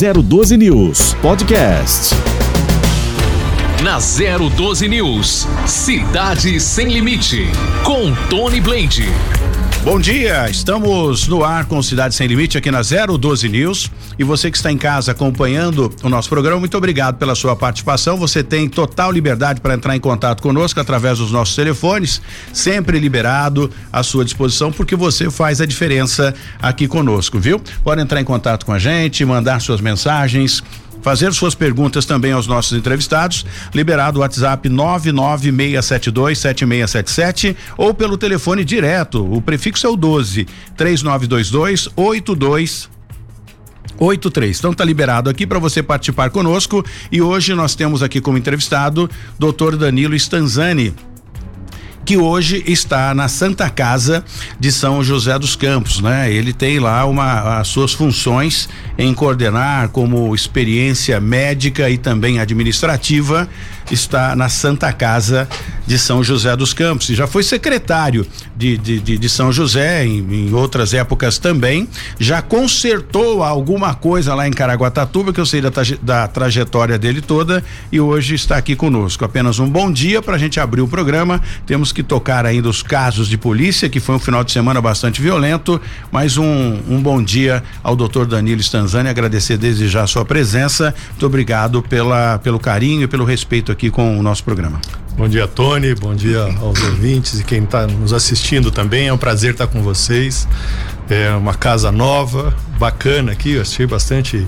012 News Podcast. Na 012 News, Cidade Sem Limite, com Tony Blade. Bom dia, estamos no ar com Cidade Sem Limite aqui na 012 News. E você que está em casa acompanhando o nosso programa, muito obrigado pela sua participação. Você tem total liberdade para entrar em contato conosco através dos nossos telefones, sempre liberado à sua disposição, porque você faz a diferença aqui conosco, viu? Pode entrar em contato com a gente, mandar suas mensagens, fazer suas perguntas também aos nossos entrevistados. Liberado o WhatsApp 996727677 ou pelo telefone direto. O prefixo é o 12 3922 82 83. Então tá liberado aqui para você participar conosco e hoje nós temos aqui como entrevistado Dr. Danilo Stanzani que hoje está na Santa Casa de São José dos Campos, né? Ele tem lá uma as suas funções em coordenar como experiência médica e também administrativa está na Santa Casa de São José dos Campos e já foi secretário de, de, de, de São José em, em, outras épocas também, já consertou alguma coisa lá em Caraguatatuba que eu sei da, da trajetória dele toda e hoje está aqui conosco. Apenas um bom dia para a gente abrir o programa. Temos que tocar ainda os casos de polícia que foi um final de semana bastante violento, mas um, um bom dia ao doutor Danilo Stanzani, agradecer desde já a sua presença. Muito obrigado pela, pelo carinho e pelo respeito aqui aqui com o nosso programa. Bom dia, Tony. Bom dia aos ouvintes e quem está nos assistindo também. É um prazer estar com vocês. É uma casa nova, bacana aqui. Eu achei bastante.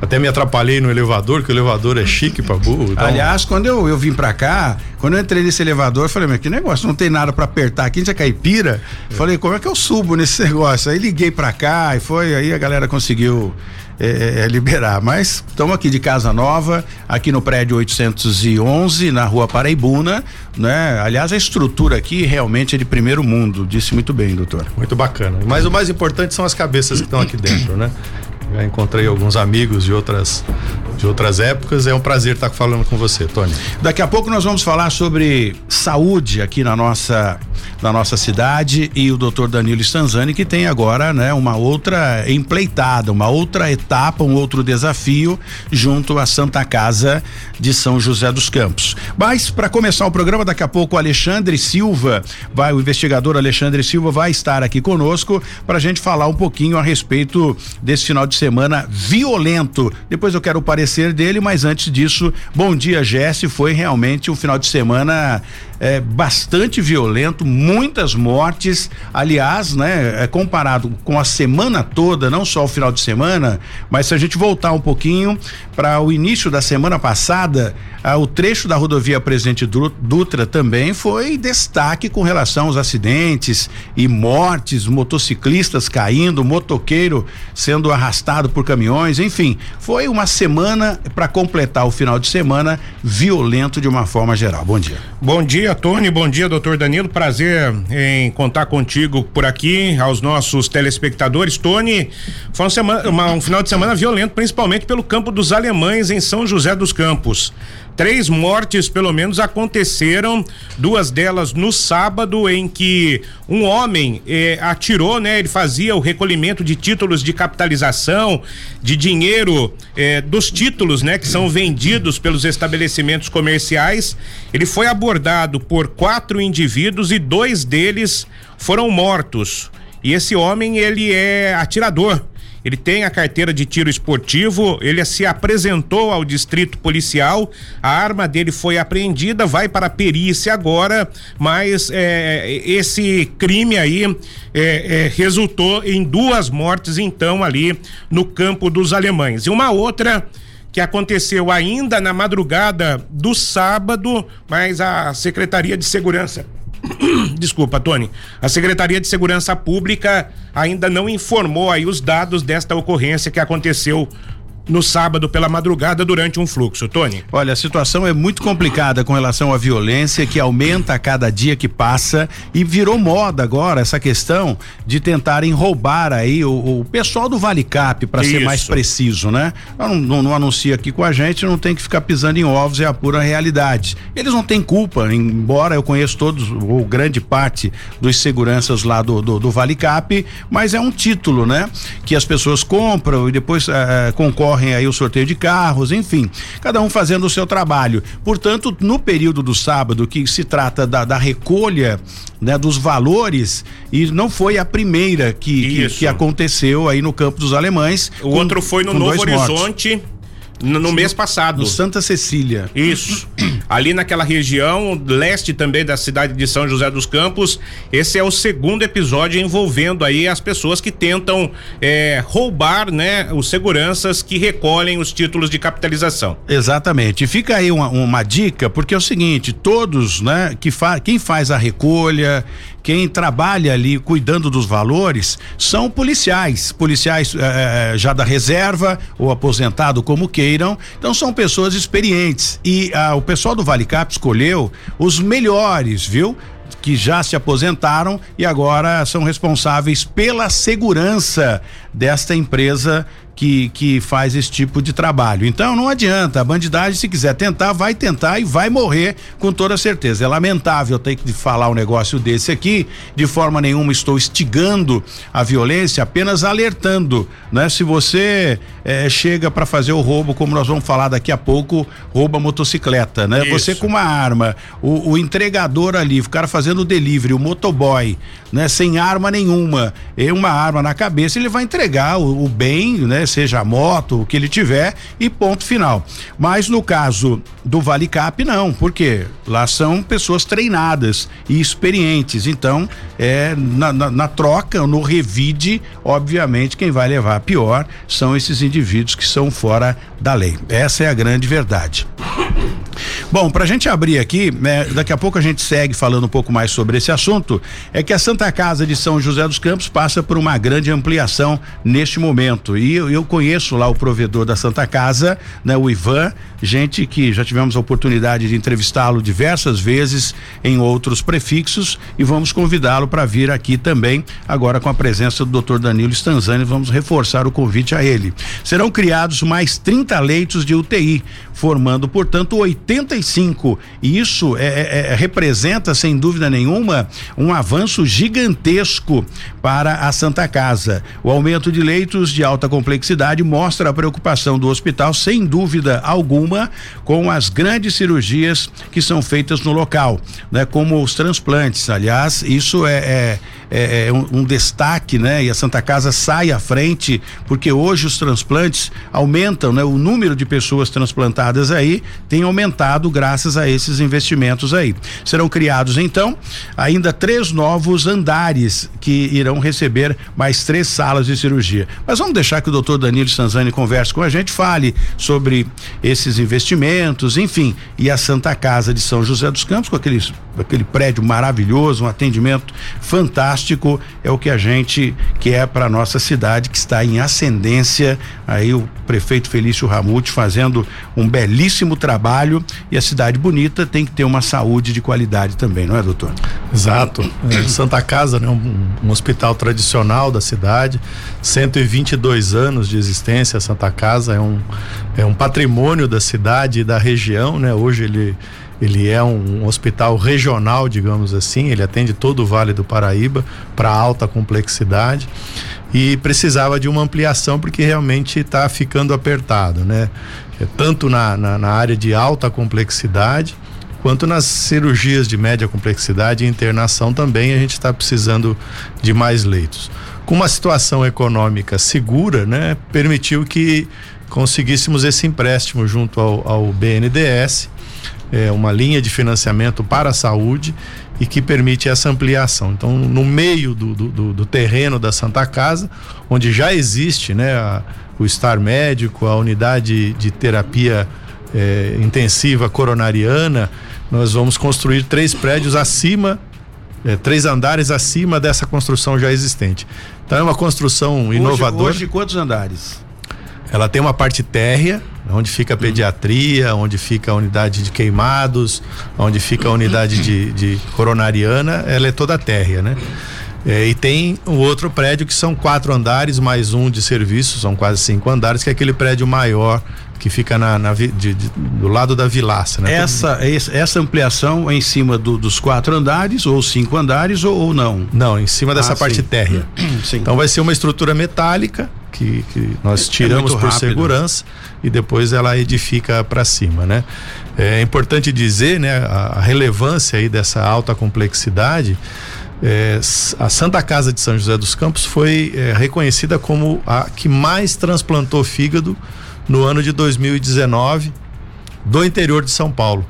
Até me atrapalhei no elevador, que o elevador é chique pra burro. Então... Aliás, quando eu, eu vim pra cá, quando eu entrei nesse elevador, eu falei, mas que negócio, não tem nada para apertar aqui, a gente é caipira. É. Falei, como é que eu subo nesse negócio? Aí liguei pra cá e foi, aí a galera conseguiu é, é, é, liberar. Mas estamos aqui de casa nova, aqui no prédio 811, na rua Paraibuna, né? Aliás, a estrutura aqui realmente é de primeiro mundo, disse muito bem, doutor. Muito bacana. Mas o mais importante são as cabeças que estão aqui dentro, né? Já encontrei alguns amigos de outras de outras épocas. É um prazer estar falando com você, Tony. Daqui a pouco nós vamos falar sobre saúde aqui na nossa na nossa cidade e o doutor Danilo Stanzani que tem agora, né, uma outra empleitada, uma outra etapa, um outro desafio junto à Santa Casa de São José dos Campos. Mas para começar o programa daqui a pouco o Alexandre Silva, vai o investigador Alexandre Silva vai estar aqui conosco para a gente falar um pouquinho a respeito desse final de semana violento. Depois eu quero o parecer dele, mas antes disso, bom dia, Jesse. Foi realmente um final de semana é, bastante violento, muitas mortes. Aliás, né, é, comparado com a semana toda, não só o final de semana, mas se a gente voltar um pouquinho para o início da semana passada, ah, o trecho da rodovia Presidente Dutra também foi destaque com relação aos acidentes e mortes, motociclistas caindo, motoqueiro sendo arrastado por caminhões, enfim, foi uma semana para completar o final de semana violento de uma forma geral. Bom dia. Bom dia dia, Tony. Bom dia, doutor Danilo. Prazer em contar contigo por aqui, aos nossos telespectadores. Tony, foi semana, uma, um final de semana violento, principalmente pelo campo dos alemães em São José dos Campos. Três mortes, pelo menos, aconteceram, duas delas no sábado, em que um homem eh, atirou, né? Ele fazia o recolhimento de títulos de capitalização, de dinheiro eh, dos títulos, né? Que são vendidos pelos estabelecimentos comerciais. Ele foi abordado por quatro indivíduos e dois deles foram mortos. E esse homem, ele é atirador ele tem a carteira de tiro esportivo, ele se apresentou ao distrito policial, a arma dele foi apreendida, vai para a perícia agora, mas é, esse crime aí é, é, resultou em duas mortes, então, ali no campo dos alemães. E uma outra que aconteceu ainda na madrugada do sábado, mas a Secretaria de Segurança Desculpa, Tony. A Secretaria de Segurança Pública ainda não informou aí os dados desta ocorrência que aconteceu no sábado pela madrugada durante um fluxo, Tony? Olha, a situação é muito complicada com relação à violência que aumenta a cada dia que passa e virou moda agora essa questão de tentarem roubar aí o, o pessoal do Vale Cap, para ser mais preciso, né? Não, não, não, anuncia aqui com a gente, não tem que ficar pisando em ovos, é a pura realidade. Eles não têm culpa, embora eu conheço todos, ou grande parte dos seguranças lá do, do, do Vale Cap, mas é um título, né? Que as pessoas compram e depois uh, concorrem aí o sorteio de carros, enfim, cada um fazendo o seu trabalho. Portanto, no período do sábado, que se trata da, da recolha né, dos valores, e não foi a primeira que, que, que, aconteceu aí no campo dos alemães. O com, outro foi no Novo Horizonte. Mortos. No, no mês passado. No Santa Cecília. Isso. Ali naquela região, leste também da cidade de São José dos Campos. Esse é o segundo episódio envolvendo aí as pessoas que tentam é, roubar, né, os seguranças que recolhem os títulos de capitalização. Exatamente. Fica aí uma, uma dica, porque é o seguinte: todos, né, que fa quem faz a recolha, quem trabalha ali cuidando dos valores são policiais, policiais eh, eh, já da reserva ou aposentado como queiram. Então são pessoas experientes e ah, o pessoal do Vale Cap escolheu os melhores, viu? que já se aposentaram e agora são responsáveis pela segurança desta empresa que, que faz esse tipo de trabalho. Então não adianta, a bandidagem, se quiser tentar, vai tentar e vai morrer com toda certeza. É lamentável ter que falar um negócio desse aqui, de forma nenhuma estou instigando a violência, apenas alertando, né? Se você eh, chega para fazer o roubo, como nós vamos falar daqui a pouco, rouba motocicleta, né? Isso. Você com uma arma, o, o entregador ali, o cara fazendo o delivery, o motoboy, né? Sem arma nenhuma, e uma arma na cabeça, ele vai entregar o, o bem, né? Seja a moto, o que ele tiver e ponto final. Mas no caso do Vale Cap, não, porque lá são pessoas treinadas e experientes. Então, é na, na, na troca, no revide, obviamente, quem vai levar a pior são esses indivíduos que são fora da lei. Essa é a grande verdade. Bom, para a gente abrir aqui, né, daqui a pouco a gente segue falando um pouco mais sobre esse assunto. É que a Santa Casa de São José dos Campos passa por uma grande ampliação neste momento. E eu, eu conheço lá o provedor da Santa Casa, né, o Ivan, gente que já tivemos a oportunidade de entrevistá-lo diversas vezes em outros prefixos e vamos convidá-lo para vir aqui também, agora com a presença do Dr. Danilo Stanzani, vamos reforçar o convite a ele. Serão criados mais 30 leitos de UTI, formando, portanto, 85. E isso é, é, é, representa, sem dúvida nenhuma, um avanço gigantesco para a Santa Casa. O aumento de leitos de alta complexidade mostra a preocupação do hospital, sem dúvida alguma, com as grandes cirurgias que são feitas no local, né? Como os transplantes. Aliás, isso é, é é, é um, um, destaque, né? E a Santa Casa sai à frente, porque hoje os transplantes aumentam, né? O número de pessoas transplantadas aí tem aumentado graças a esses investimentos aí. Serão criados então ainda três novos andares que irão receber mais três salas de cirurgia. Mas vamos deixar que o doutor Danilo Sanzani converse com a gente, fale sobre esses investimentos, enfim, e a Santa Casa de São José dos Campos com aqueles, aquele prédio maravilhoso, um atendimento fantástico fantástico é o que a gente quer para nossa cidade que está em ascendência. Aí o prefeito Felício Ramute fazendo um belíssimo trabalho e a cidade bonita tem que ter uma saúde de qualidade também, não é, doutor? Exato. É, Santa Casa, né, um, um hospital tradicional da cidade, 122 anos de existência. Santa Casa é um é um patrimônio da cidade e da região, né? Hoje ele ele é um, hospital regional, digamos assim, ele atende todo o Vale do Paraíba para alta complexidade e precisava de uma ampliação porque realmente está ficando apertado, né? É, tanto na, na, na área de alta complexidade quanto nas cirurgias de média complexidade e internação também a gente está precisando de mais leitos. Com uma situação econômica segura, né, permitiu que conseguíssemos esse empréstimo junto ao, ao BNDES é, uma linha de financiamento para a saúde e que permite essa ampliação. Então, no meio do, do, do terreno da Santa Casa, onde já existe né, a, o estar médico, a unidade de terapia é, intensiva coronariana, nós vamos construir três prédios acima, é, três andares acima dessa construção já existente. Então é uma construção inovadora. Hoje, hoje quantos andares? Ela tem uma parte térrea, onde fica a pediatria, onde fica a unidade de queimados, onde fica a unidade de, de coronariana, ela é toda térrea, né? É, e tem o outro prédio que são quatro andares, mais um de serviço, são quase cinco andares, que é aquele prédio maior que fica na, na de, de, do lado da vilaça, né? Essa, essa ampliação é em cima do, dos quatro andares ou cinco andares ou, ou não? Não, em cima dessa ah, parte sim. térrea. Sim. Então vai ser uma estrutura metálica que, que nós é tiramos é por segurança e depois ela edifica para cima, né? É importante dizer, né, a, a relevância aí dessa alta complexidade. É, a Santa Casa de São José dos Campos foi é, reconhecida como a que mais transplantou fígado no ano de 2019 do interior de São Paulo.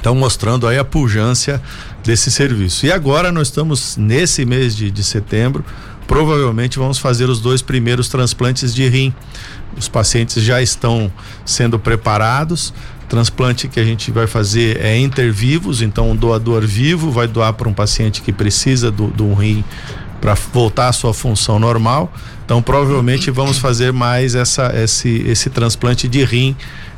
Então, mostrando aí a pujança desse serviço. E agora nós estamos nesse mês de, de setembro, provavelmente vamos fazer os dois primeiros transplantes de rim. Os pacientes já estão sendo preparados. Transplante que a gente vai fazer é intervivos, então um doador vivo vai doar para um paciente que precisa do, do rim para voltar à sua função normal. Então, provavelmente vamos fazer mais essa, esse, esse transplante de rim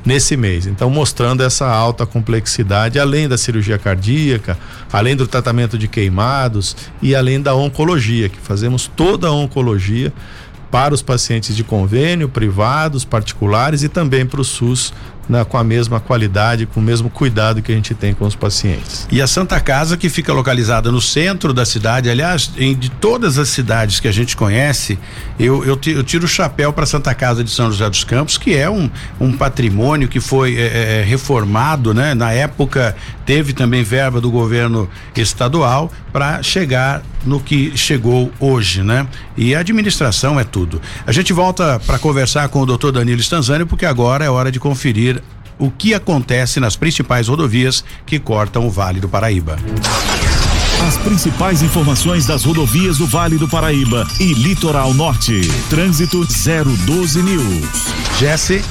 nesse mês. Então, mostrando essa alta complexidade, além da cirurgia cardíaca, além do tratamento de queimados e além da oncologia, que fazemos toda a oncologia para os pacientes de convênio, privados, particulares e também para o SUS né, com a mesma qualidade, com o mesmo cuidado que a gente tem com os pacientes. E a Santa Casa, que fica localizada no centro da cidade, aliás, em, de todas as cidades que a gente conhece, eu, eu, eu tiro o chapéu para Santa Casa de São José dos Campos, que é um, um patrimônio que foi é, é, é, reformado, né? Na época teve também verba do governo estadual para chegar no que chegou hoje, né? E a administração é tudo. A gente volta para conversar com o doutor Danilo Stanzani, porque agora é hora de conferir o que acontece nas principais rodovias que cortam o Vale do Paraíba. As principais informações das rodovias do Vale do Paraíba e Litoral Norte. Trânsito 012 News. Jesse.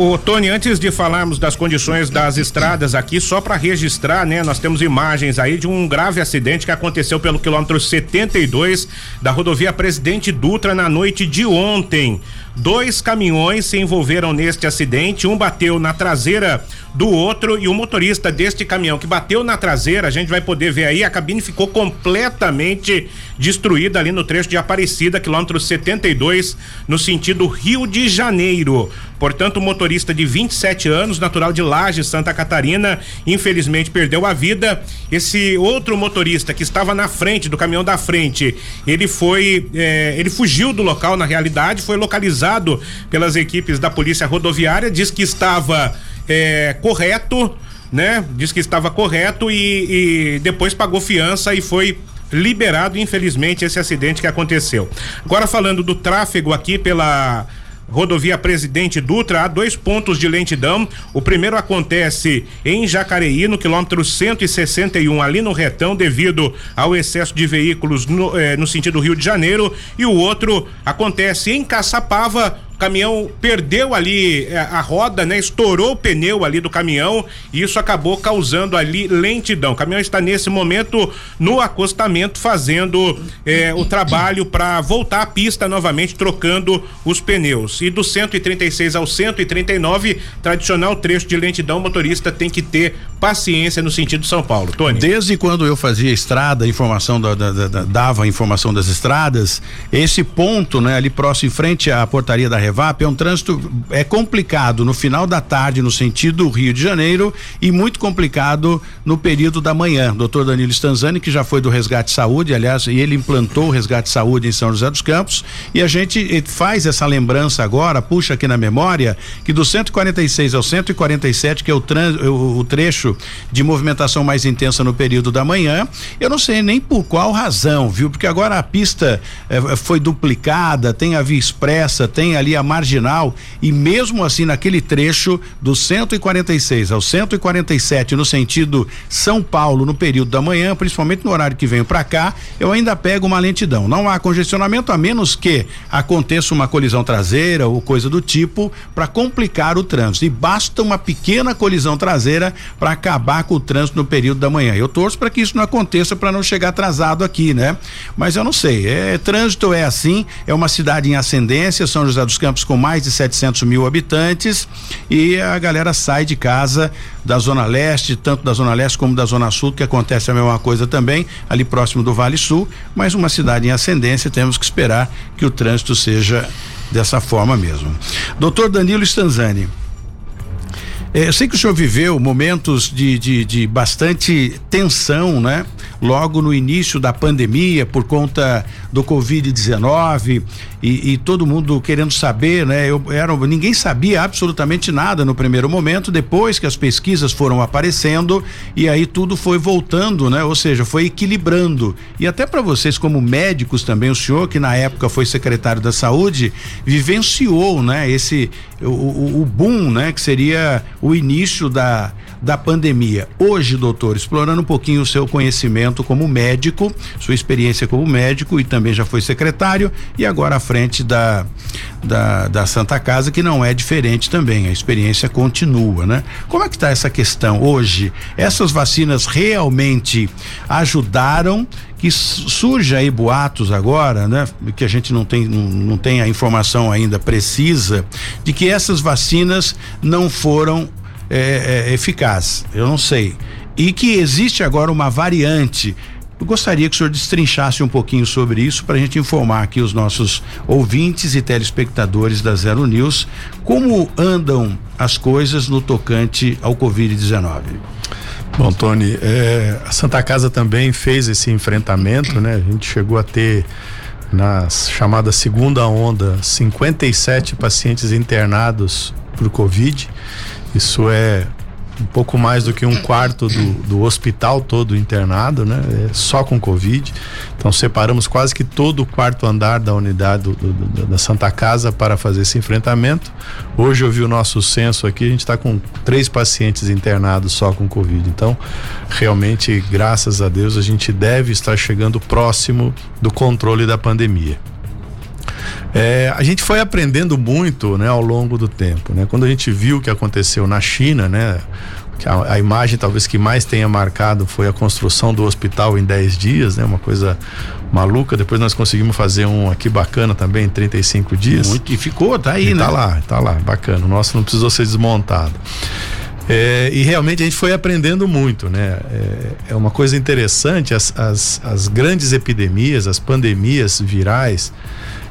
O Tony, antes de falarmos das condições das estradas aqui, só para registrar, né? Nós temos imagens aí de um grave acidente que aconteceu pelo quilômetro 72 da rodovia Presidente Dutra na noite de ontem. Dois caminhões se envolveram neste acidente, um bateu na traseira do outro e o motorista deste caminhão que bateu na traseira, a gente vai poder ver aí, a cabine ficou completamente destruída ali no trecho de Aparecida, quilômetro 72, no sentido Rio de Janeiro. Portanto, o motorista de 27 anos, natural de Laje, Santa Catarina, infelizmente perdeu a vida. Esse outro motorista que estava na frente do caminhão da frente, ele foi, eh, ele fugiu do local na realidade, foi localizado pelas equipes da Polícia Rodoviária, diz que estava é, correto, né? Diz que estava correto e, e depois pagou fiança e foi liberado, infelizmente, esse acidente que aconteceu. Agora falando do tráfego aqui pela rodovia Presidente Dutra, há dois pontos de lentidão. O primeiro acontece em Jacareí, no quilômetro 161, ali no retão, devido ao excesso de veículos no, eh, no sentido Rio de Janeiro. E o outro acontece em Caçapava, caminhão perdeu ali é, a roda, né? Estourou o pneu ali do caminhão e isso acabou causando ali lentidão. O caminhão está nesse momento no acostamento fazendo é, o trabalho para voltar à pista novamente, trocando os pneus. E do 136 ao 139, tradicional trecho de lentidão, o motorista tem que ter paciência no sentido São Paulo. Tony. Desde quando eu fazia estrada, informação da, da, da, dava informação das estradas, esse ponto, né, ali próximo em frente à portaria da Revap, é um trânsito é complicado no final da tarde no sentido Rio de Janeiro e muito complicado no período da manhã. Doutor Danilo Stanzani, que já foi do Resgate Saúde, aliás, e ele implantou o Resgate Saúde em São José dos Campos, e a gente faz essa lembrança agora, puxa aqui na memória, que do 146 ao 147, que é o, o, o trecho de movimentação mais intensa no período da manhã, eu não sei nem por qual razão, viu? Porque agora a pista eh, foi duplicada, tem a via expressa, tem ali a marginal e mesmo assim naquele trecho do 146 ao 147 no sentido São Paulo no período da manhã, principalmente no horário que venho para cá, eu ainda pego uma lentidão. Não há congestionamento a menos que aconteça uma colisão traseira ou coisa do tipo para complicar o trânsito. E basta uma pequena colisão traseira para acabar com o trânsito no período da manhã. Eu torço para que isso não aconteça para não chegar atrasado aqui, né? Mas eu não sei. É trânsito é assim. É uma cidade em ascendência. São José dos Campos Campos com mais de 700 mil habitantes e a galera sai de casa da Zona Leste, tanto da Zona Leste como da Zona Sul, que acontece a mesma coisa também, ali próximo do Vale Sul, mas uma cidade em ascendência, temos que esperar que o trânsito seja dessa forma mesmo. Doutor Danilo Stanzani. É, eu sei que o senhor viveu momentos de, de, de bastante tensão, né? Logo no início da pandemia por conta do Covid-19 e, e, todo mundo querendo saber, né? Eu era, ninguém sabia absolutamente nada no primeiro momento, depois que as pesquisas foram aparecendo e aí tudo foi voltando, né? Ou seja, foi equilibrando. E até para vocês como médicos também, o senhor que na época foi secretário da Saúde, vivenciou, né? Esse o, o, o boom, né? Que seria o início da da pandemia. Hoje, doutor, explorando um pouquinho o seu conhecimento como médico, sua experiência como médico e também já foi secretário e agora à frente da, da, da Santa Casa, que não é diferente também, a experiência continua, né? Como é que está essa questão hoje? Essas vacinas realmente ajudaram que surge aí boatos agora, né? Que a gente não tem, não, não tem a informação ainda precisa de que essas vacinas não foram é, é, eficaz. Eu não sei. E que existe agora uma variante. Eu gostaria que o senhor destrinchasse um pouquinho sobre isso para a gente informar aqui os nossos ouvintes e telespectadores da Zero News como andam as coisas no tocante ao Covid-19. Bom, Tony, é, a Santa Casa também fez esse enfrentamento, né? A gente chegou a ter na chamada segunda onda 57 pacientes internados por Covid isso é um pouco mais do que um quarto do, do hospital todo internado, né? É só com Covid. Então separamos quase que todo o quarto andar da unidade do, do, da Santa Casa para fazer esse enfrentamento. Hoje eu vi o nosso censo aqui, a gente está com três pacientes internados só com Covid. Então, realmente, graças a Deus, a gente deve estar chegando próximo do controle da pandemia. É, a gente foi aprendendo muito, né, ao longo do tempo, né? Quando a gente viu o que aconteceu na China, né, a, a, imagem talvez que mais tenha marcado foi a construção do hospital em 10 dias, né? Uma coisa maluca. Depois nós conseguimos fazer um aqui bacana também em 35 dias. Muito, e ficou, tá aí, e né? Tá lá, tá lá, bacana. O nosso não precisou ser desmontado. É, e realmente a gente foi aprendendo muito, né? É, é uma coisa interessante, as, as, as grandes epidemias, as pandemias virais,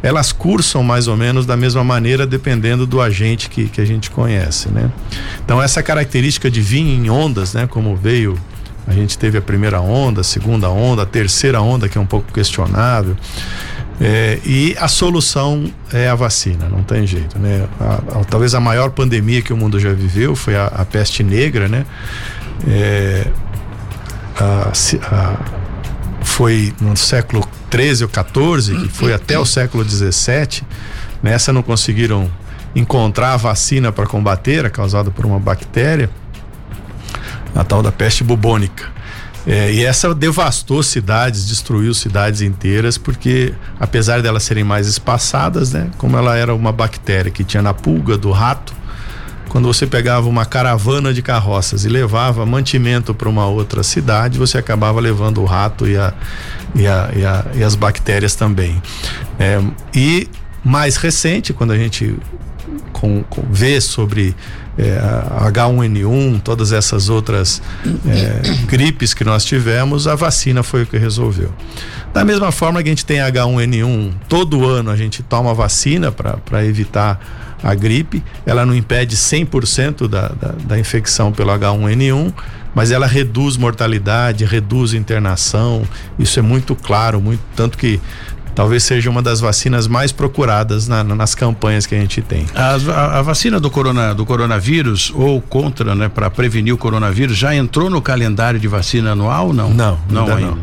elas cursam mais ou menos da mesma maneira dependendo do agente que, que a gente conhece, né? Então essa característica de vir em ondas, né? Como veio, a gente teve a primeira onda, a segunda onda, a terceira onda que é um pouco questionável. É, e a solução é a vacina, não tem jeito, né? A, a, talvez a maior pandemia que o mundo já viveu foi a, a peste negra, né? É, foi no século 13 ou 14, que foi até o século 17, nessa não conseguiram encontrar a vacina para combater, a causada por uma bactéria, a tal da peste bubônica. É, e essa devastou cidades, destruiu cidades inteiras, porque apesar delas serem mais espaçadas, né, como ela era uma bactéria que tinha na pulga do rato, quando você pegava uma caravana de carroças e levava mantimento para uma outra cidade, você acabava levando o rato e, a, e, a, e, a, e as bactérias também. É, e mais recente, quando a gente com, com, vê sobre é, H1N1, todas essas outras é, gripes que nós tivemos, a vacina foi o que resolveu. Da mesma forma que a gente tem H1N1, todo ano a gente toma vacina para evitar a gripe, ela não impede 100% da, da, da infecção pelo H1N1, mas ela reduz mortalidade, reduz internação, isso é muito claro, muito tanto que talvez seja uma das vacinas mais procuradas na, nas campanhas que a gente tem. A, a, a, vacina do, corona, do coronavírus ou contra, né, para prevenir o coronavírus, já entrou no calendário de vacina anual? Não, não, não ainda. ainda. Não.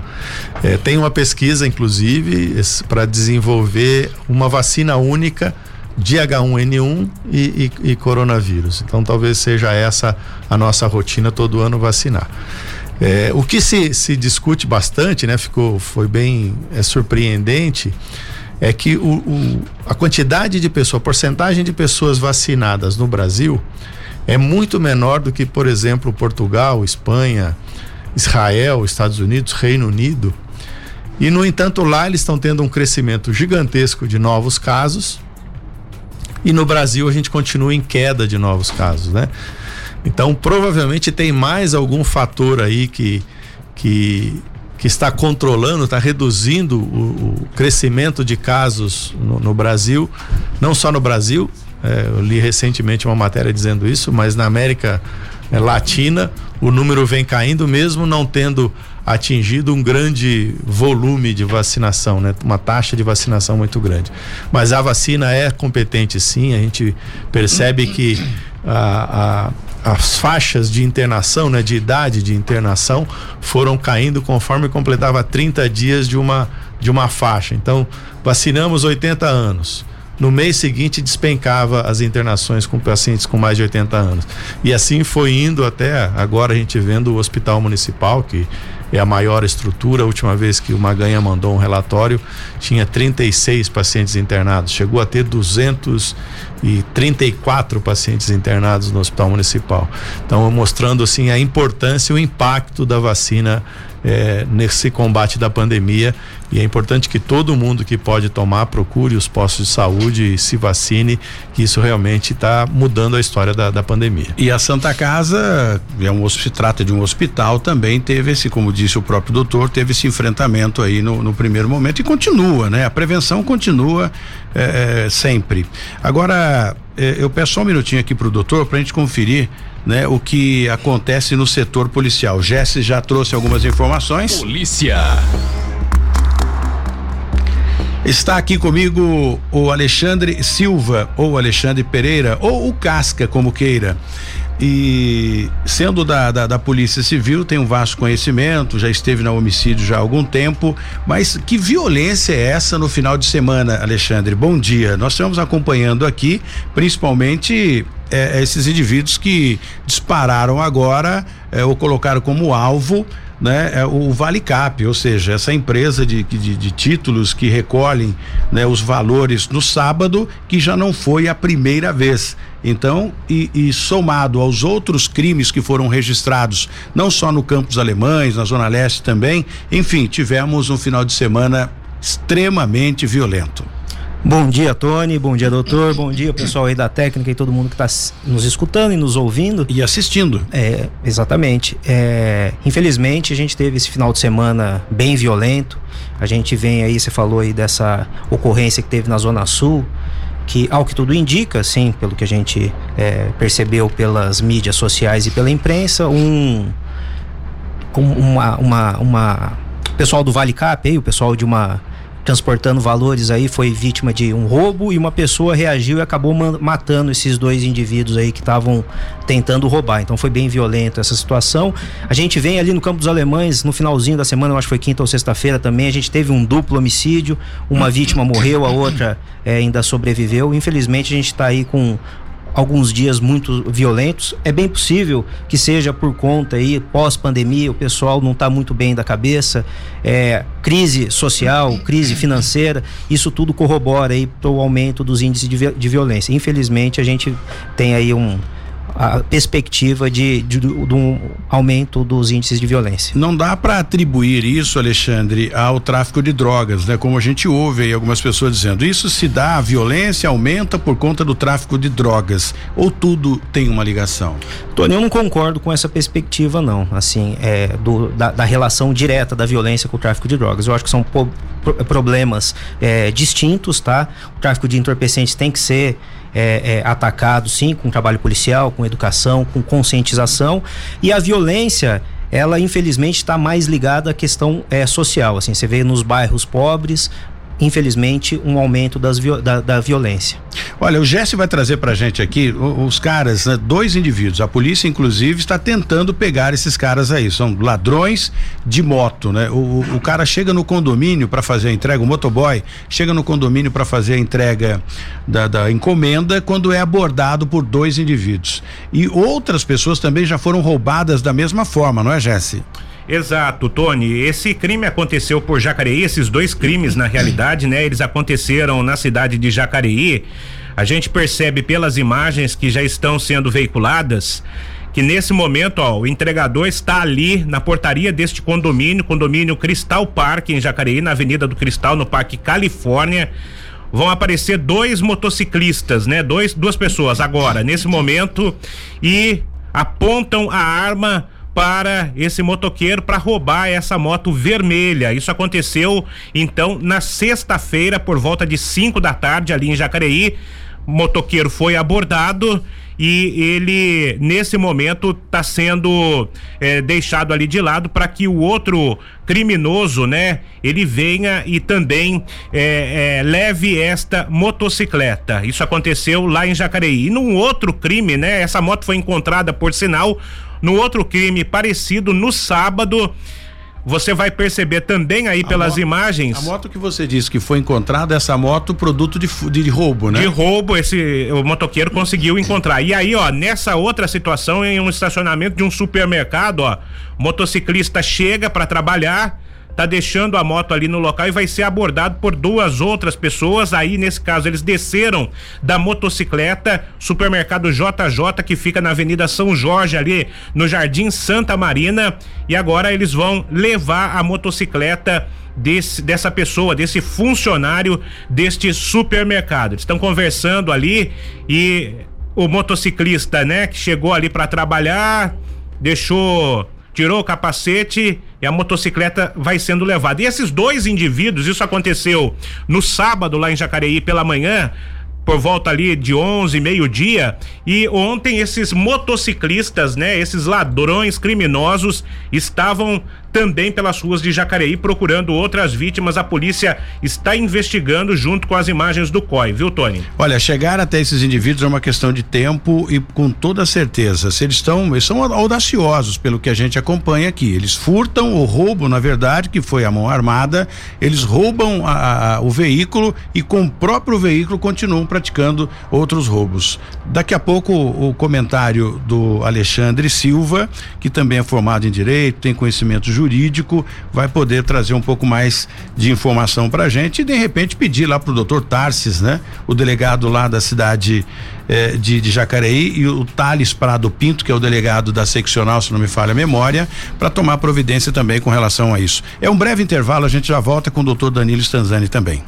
É, tem uma pesquisa, inclusive, para desenvolver uma vacina única de H1N1 e, e, e, coronavírus. Então talvez seja essa a nossa rotina todo ano vacinar. É, o que se, se discute bastante, né? Ficou, foi bem é, surpreendente, é que o, o, a quantidade de pessoas, a porcentagem de pessoas vacinadas no Brasil é muito menor do que, por exemplo, Portugal, Espanha, Israel, Estados Unidos, Reino Unido. E, no entanto, lá eles estão tendo um crescimento gigantesco de novos casos. E no Brasil a gente continua em queda de novos casos, né? Então, provavelmente tem mais algum fator aí que, que, que está controlando, está reduzindo o, o, crescimento de casos no, no, Brasil, não só no Brasil, é, eu li recentemente uma matéria dizendo isso, mas na América é, Latina o número vem caindo, mesmo não tendo atingido um grande volume de vacinação, né? Uma taxa de vacinação muito grande. Mas a vacina é competente sim, a gente percebe que a, a, as faixas de internação, né, de idade de internação, foram caindo conforme completava 30 dias de uma, de uma faixa. Então, vacinamos 80 anos. No mês seguinte despencava as internações com pacientes com mais de 80 anos. E assim foi indo até agora a gente vendo o hospital municipal, que é a maior estrutura. A última vez que o Maganha mandou um relatório, tinha 36 pacientes internados. Chegou a ter 234 pacientes internados no hospital municipal. Então, mostrando assim a importância e o impacto da vacina é, nesse combate da pandemia e é importante que todo mundo que pode tomar procure os postos de saúde e se vacine, que isso realmente está mudando a história da, da, pandemia. E a Santa Casa, é um, se trata de um hospital, também teve esse, como disse o próprio doutor, teve esse enfrentamento aí no, no primeiro momento e continua, né? A prevenção continua é, é, sempre. Agora, é, eu peço só um minutinho aqui para o doutor para a gente conferir né, o que acontece no setor policial. Jesse já trouxe algumas informações. Polícia. Está aqui comigo o Alexandre Silva, ou Alexandre Pereira, ou o Casca, como queira. E sendo da, da, da, Polícia Civil, tem um vasto conhecimento, já esteve na homicídio já há algum tempo, mas que violência é essa no final de semana, Alexandre? Bom dia. Nós estamos acompanhando aqui, principalmente é, esses indivíduos que dispararam agora é, ou colocaram como alvo né, é o Vale Cap, ou seja, essa empresa de, de, de títulos que recolhem né, os valores no sábado, que já não foi a primeira vez. Então, e, e, somado aos outros crimes que foram registrados, não só no Campos Alemães, na Zona Leste também, enfim, tivemos um final de semana extremamente violento. Bom dia, Tony. Bom dia, doutor. Bom dia, pessoal aí da técnica e todo mundo que está nos escutando e nos ouvindo. E assistindo. É, exatamente. É, infelizmente, a gente teve esse final de semana bem violento. A gente vem aí, você falou aí dessa ocorrência que teve na Zona Sul, que, ao que tudo indica, sim, pelo que a gente é, percebeu pelas mídias sociais e pela imprensa, um. Uma, uma, uma pessoal do Vale Cap aí, o pessoal de uma transportando valores aí foi vítima de um roubo e uma pessoa reagiu e acabou matando esses dois indivíduos aí que estavam tentando roubar. Então foi bem violento essa situação. A gente vem ali no Campo dos Alemães no finalzinho da semana, eu acho que foi quinta ou sexta-feira também, a gente teve um duplo homicídio, uma vítima morreu, a outra é, ainda sobreviveu. Infelizmente a gente está aí com alguns dias muito violentos. É bem possível que seja por conta aí, pós-pandemia, o pessoal não está muito bem da cabeça, é, crise social, crise financeira, isso tudo corrobora aí para o aumento dos índices de, de violência. Infelizmente, a gente tem aí um a perspectiva de, de, de, um aumento dos índices de violência. Não dá para atribuir isso, Alexandre, ao tráfico de drogas, né? Como a gente ouve aí algumas pessoas dizendo, isso se dá, a violência aumenta por conta do tráfico de drogas, ou tudo tem uma ligação? Tony, eu não concordo com essa perspectiva, não, assim, é, do, da, da relação direta da violência com o tráfico de drogas. Eu acho que são po, problemas é, distintos, tá? O tráfico de entorpecentes tem que ser é, é, atacado, sim, com trabalho policial, com educação, com conscientização. E a violência ela infelizmente está mais ligada à questão é, social. Assim, você vê nos bairros pobres, infelizmente, um aumento das, da, da, violência. Olha, o Jesse vai trazer pra gente aqui os, caras, né, dois indivíduos. A polícia, inclusive, está tentando pegar esses caras aí. São ladrões de moto, né? O, o cara chega no condomínio para fazer a entrega, o motoboy chega no condomínio para fazer a entrega da, da encomenda quando é abordado por dois indivíduos. E outras pessoas também já foram roubadas da mesma forma, não é, Jesse? Exato, Tony. Esse crime aconteceu por Jacareí, esses dois crimes, na realidade, né? Eles aconteceram na cidade de Jacareí. A gente percebe pelas imagens que já estão sendo veiculadas que nesse momento, ó, o entregador está ali na portaria deste condomínio, condomínio Cristal Park em Jacareí, na Avenida do Cristal, no Parque Califórnia. Vão aparecer dois motociclistas, né? Dois, duas pessoas agora, nesse momento, e apontam a arma para esse motoqueiro para roubar essa moto vermelha. Isso aconteceu então na sexta-feira por volta de 5 da tarde ali em Jacareí. O motoqueiro foi abordado e ele nesse momento está sendo é, deixado ali de lado para que o outro criminoso, né, ele venha e também é, é, leve esta motocicleta. Isso aconteceu lá em Jacareí. E num outro crime, né, essa moto foi encontrada por sinal no outro crime parecido no sábado você vai perceber também aí a pelas moto, imagens. A moto que você disse que foi encontrada, essa moto, produto de, de roubo, né? De roubo, esse o motoqueiro conseguiu encontrar. E aí, ó, nessa outra situação, em um estacionamento de um supermercado, ó, motociclista chega para trabalhar tá deixando a moto ali no local e vai ser abordado por duas outras pessoas. Aí, nesse caso, eles desceram da motocicleta, supermercado JJ, que fica na Avenida São Jorge, ali no Jardim Santa Marina. E agora eles vão levar a motocicleta. Desse, dessa pessoa, desse funcionário deste supermercado. Eles estão conversando ali e o motociclista, né, que chegou ali para trabalhar, deixou tirou o capacete e a motocicleta vai sendo levada. E esses dois indivíduos, isso aconteceu no sábado lá em Jacareí pela manhã, por volta ali de 11, meio-dia. E ontem esses motociclistas, né, esses ladrões criminosos estavam também pelas ruas de Jacareí procurando outras vítimas. A polícia está investigando junto com as imagens do COI, viu, Tony? Olha, chegar até esses indivíduos é uma questão de tempo e com toda certeza, se eles estão, eles são audaciosos pelo que a gente acompanha aqui. Eles furtam o roubo, na verdade, que foi a mão armada, eles roubam a, a, o veículo e com o próprio veículo continuam praticando outros roubos. Daqui a pouco o comentário do Alexandre Silva, que também é formado em direito, tem conhecimento jurídico jurídico vai poder trazer um pouco mais de informação para a gente e de repente pedir lá para o doutor Tarsis, né? O delegado lá da cidade eh, de, de, Jacareí e o Thales Prado Pinto, que é o delegado da seccional, se não me falha a memória, para tomar providência também com relação a isso. É um breve intervalo, a gente já volta com o doutor Danilo Stanzani também.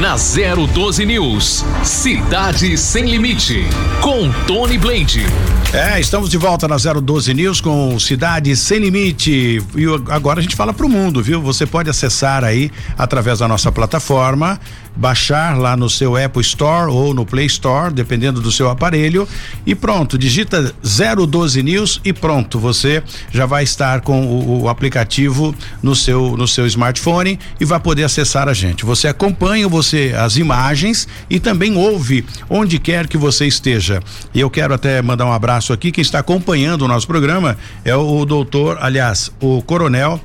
Na 012 News, Cidade Sem Limite, com Tony Blade. É, estamos de volta na 012 News com Cidade Sem Limite. E agora a gente fala para o mundo, viu? Você pode acessar aí através da nossa plataforma baixar lá no seu Apple Store ou no Play Store, dependendo do seu aparelho, e pronto, digita 012 News e pronto, você já vai estar com o, o, aplicativo no seu no seu smartphone e vai poder acessar a gente. Você acompanha você as imagens e também ouve onde quer que você esteja. E eu quero até mandar um abraço aqui quem está acompanhando o nosso programa é o, doutor, aliás, o coronel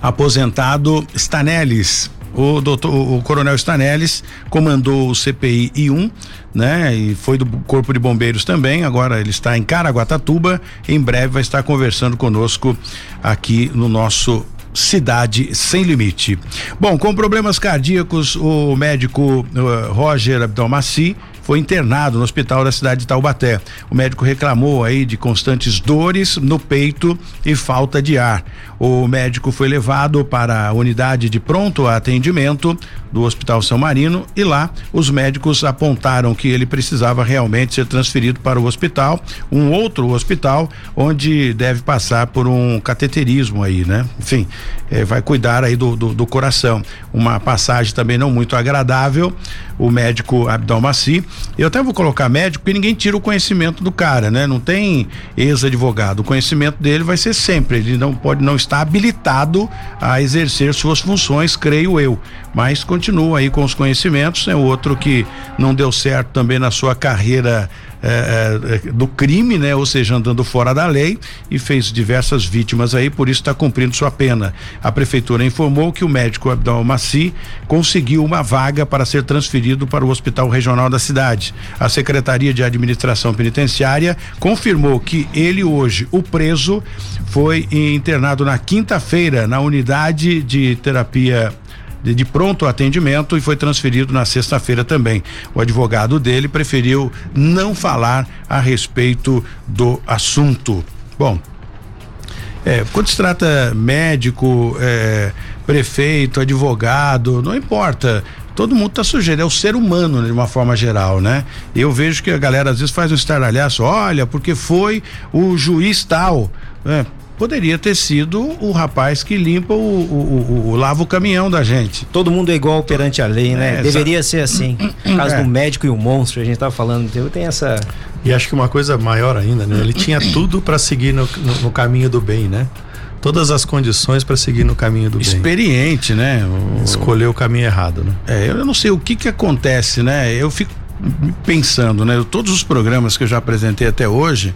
aposentado Stanelis o doutor, o coronel Stanelis comandou o CPI I1, né? E foi do Corpo de Bombeiros também. Agora ele está em Caraguatatuba. Em breve vai estar conversando conosco aqui no nosso Cidade Sem Limite. Bom, com problemas cardíacos, o médico uh, Roger Abdelmaci foi internado no hospital da cidade de Taubaté. O médico reclamou aí de constantes dores no peito e falta de ar. O médico foi levado para a unidade de pronto atendimento do Hospital São Marino e lá os médicos apontaram que ele precisava realmente ser transferido para o hospital, um outro hospital onde deve passar por um cateterismo aí, né? Enfim, eh, vai cuidar aí do, do, do coração. Uma passagem também não muito agradável. O médico Abdelmaci eu até vou colocar médico porque ninguém tira o conhecimento do cara, né? Não tem ex-advogado. O conhecimento dele vai ser sempre. Ele não pode não estar habilitado a exercer suas funções, creio eu. Mas continua aí com os conhecimentos. É outro que não deu certo também na sua carreira é, é, do crime, né? Ou seja, andando fora da lei e fez diversas vítimas aí, por isso está cumprindo sua pena. A prefeitura informou que o médico Abdul Maci conseguiu uma vaga para ser transferido para o hospital regional da cidade. A Secretaria de Administração Penitenciária confirmou que ele hoje, o preso, foi internado na quinta-feira na unidade de terapia de, de pronto atendimento e foi transferido na sexta-feira também. O advogado dele preferiu não falar a respeito do assunto. Bom, é, quando se trata médico, é, prefeito, advogado, não importa. Todo mundo está sujeito, é o ser humano né, de uma forma geral, né? Eu vejo que a galera às vezes faz um estardalhaço, olha, porque foi o juiz tal. É, poderia ter sido o rapaz que limpa o, o, o, o, lava o caminhão da gente. Todo mundo é igual perante a lei, né? É, Deveria ser assim. O caso é. do médico e o monstro, a gente tava falando, tem essa E acho que uma coisa maior ainda, né? Ele tinha tudo para seguir no, no, no, caminho do bem, né? Todas as condições para seguir no caminho do Experiente, bem. né? O... Escolheu o caminho errado, né? É, eu não sei o que que acontece, né? Eu fico pensando, né? Todos os programas que eu já apresentei até hoje,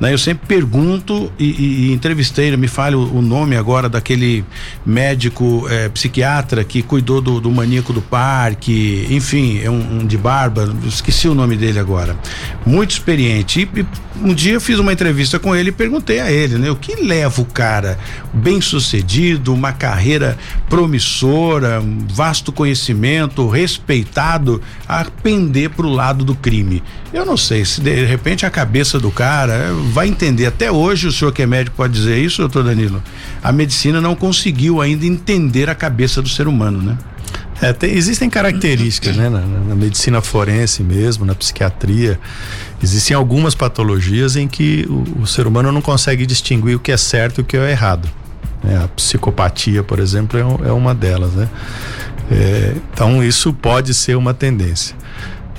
né? Eu sempre pergunto e, e, e entrevistei, me fale o, o, nome agora daquele médico é, psiquiatra que cuidou do, do, maníaco do parque, enfim, é um, um, de barba, esqueci o nome dele agora. Muito experiente. E, um dia eu fiz uma entrevista com ele e perguntei a ele, né? O que leva o cara bem sucedido, uma carreira promissora, vasto conhecimento, respeitado, a pender pro lado do crime? Eu não sei se de repente a cabeça do cara vai entender. Até hoje, o senhor que é médico pode dizer isso, doutor Danilo? A medicina não conseguiu ainda entender a cabeça do ser humano, né? É, tem, existem características, né? Na, na, medicina forense mesmo, na psiquiatria, existem algumas patologias em que o, o, ser humano não consegue distinguir o que é certo e o que é errado. É, a psicopatia, por exemplo, é, é uma delas, né? É, então isso pode ser uma tendência.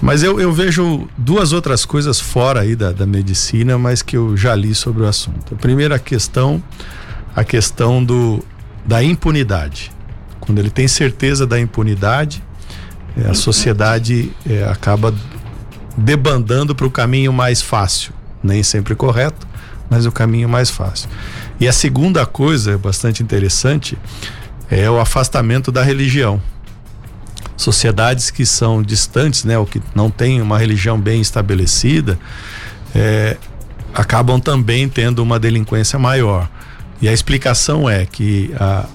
Mas eu, eu vejo duas outras coisas fora aí da, da medicina, mas que eu já li sobre o assunto. A primeira questão, a questão do, da impunidade. Quando ele tem certeza da impunidade, é, a sociedade é, acaba debandando para o caminho mais fácil. Nem sempre correto, mas o caminho mais fácil. E a segunda coisa, bastante interessante, é o afastamento da religião sociedades que são distantes, né, ou que não têm uma religião bem estabelecida, é, acabam também tendo uma delinquência maior. E a explicação é que a,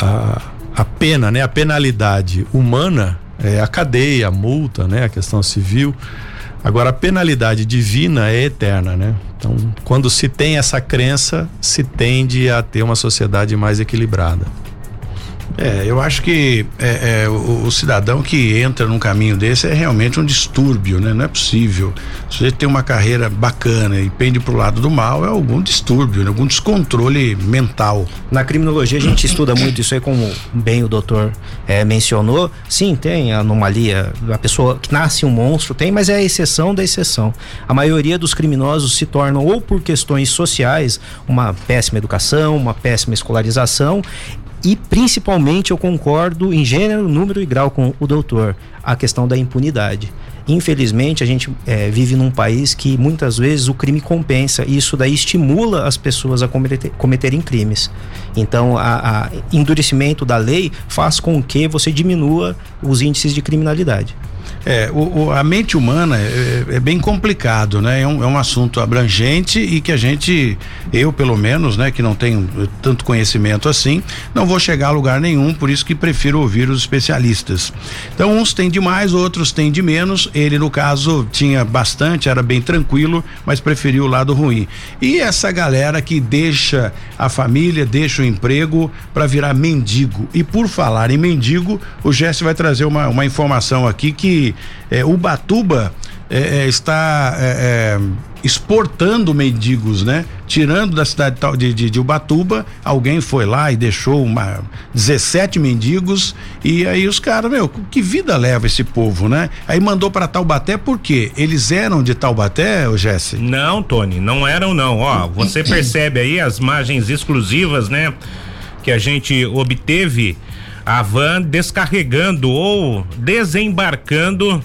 a, a pena, né, a penalidade humana é a cadeia, a multa, né, a questão civil. Agora a penalidade divina é eterna, né? Então, quando se tem essa crença, se tende a ter uma sociedade mais equilibrada. É, eu acho que é, é, o, o, cidadão que entra num caminho desse é realmente um distúrbio, né? Não é possível. Se você tem uma carreira bacana e pende pro lado do mal, é algum distúrbio, né? algum descontrole mental. Na criminologia a gente estuda muito isso aí, como bem o doutor é, mencionou. Sim, tem anomalia. A pessoa que nasce um monstro tem, mas é a exceção da exceção. A maioria dos criminosos se tornam ou por questões sociais, uma péssima educação, uma péssima escolarização, e principalmente eu concordo em gênero, número e grau com o doutor, a questão da impunidade. Infelizmente, a gente é, vive num país que muitas vezes o crime compensa e isso daí estimula as pessoas a cometer, cometerem crimes. Então, a endurecimento da lei faz com que você diminua os índices de criminalidade. É, o, o, a mente humana é, é, bem complicado, né? É um, é um assunto abrangente e que a gente, eu pelo menos, né, que não tenho tanto conhecimento assim, não vou chegar a lugar nenhum, por isso que prefiro ouvir os especialistas. Então, uns têm de mais, outros têm de menos. Ele, no caso, tinha bastante, era bem tranquilo, mas preferiu o lado ruim. E essa galera que deixa a família, deixa o emprego para virar mendigo. E por falar em mendigo, o Jesse vai trazer uma, uma informação aqui que é, Ubatuba é, é, está é, é, exportando mendigos, né? Tirando da cidade de, de, de, Ubatuba, alguém foi lá e deixou uma 17 mendigos e aí os caras, meu, que vida leva esse povo, né? Aí mandou para Taubaté por quê? Eles eram de Taubaté, o Jesse? Não, Tony, não eram não. Ó, você percebe aí as margens exclusivas, né? Que a gente obteve a van descarregando ou desembarcando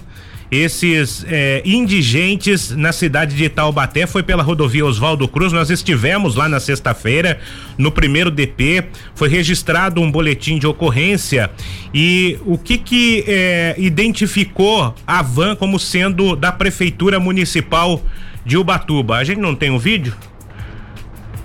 esses é, indigentes na cidade de Taubaté foi pela rodovia Oswaldo Cruz. Nós estivemos lá na sexta-feira, no primeiro DP, foi registrado um boletim de ocorrência e o que que é, identificou a van como sendo da prefeitura municipal de Ubatuba? A gente não tem o um vídeo?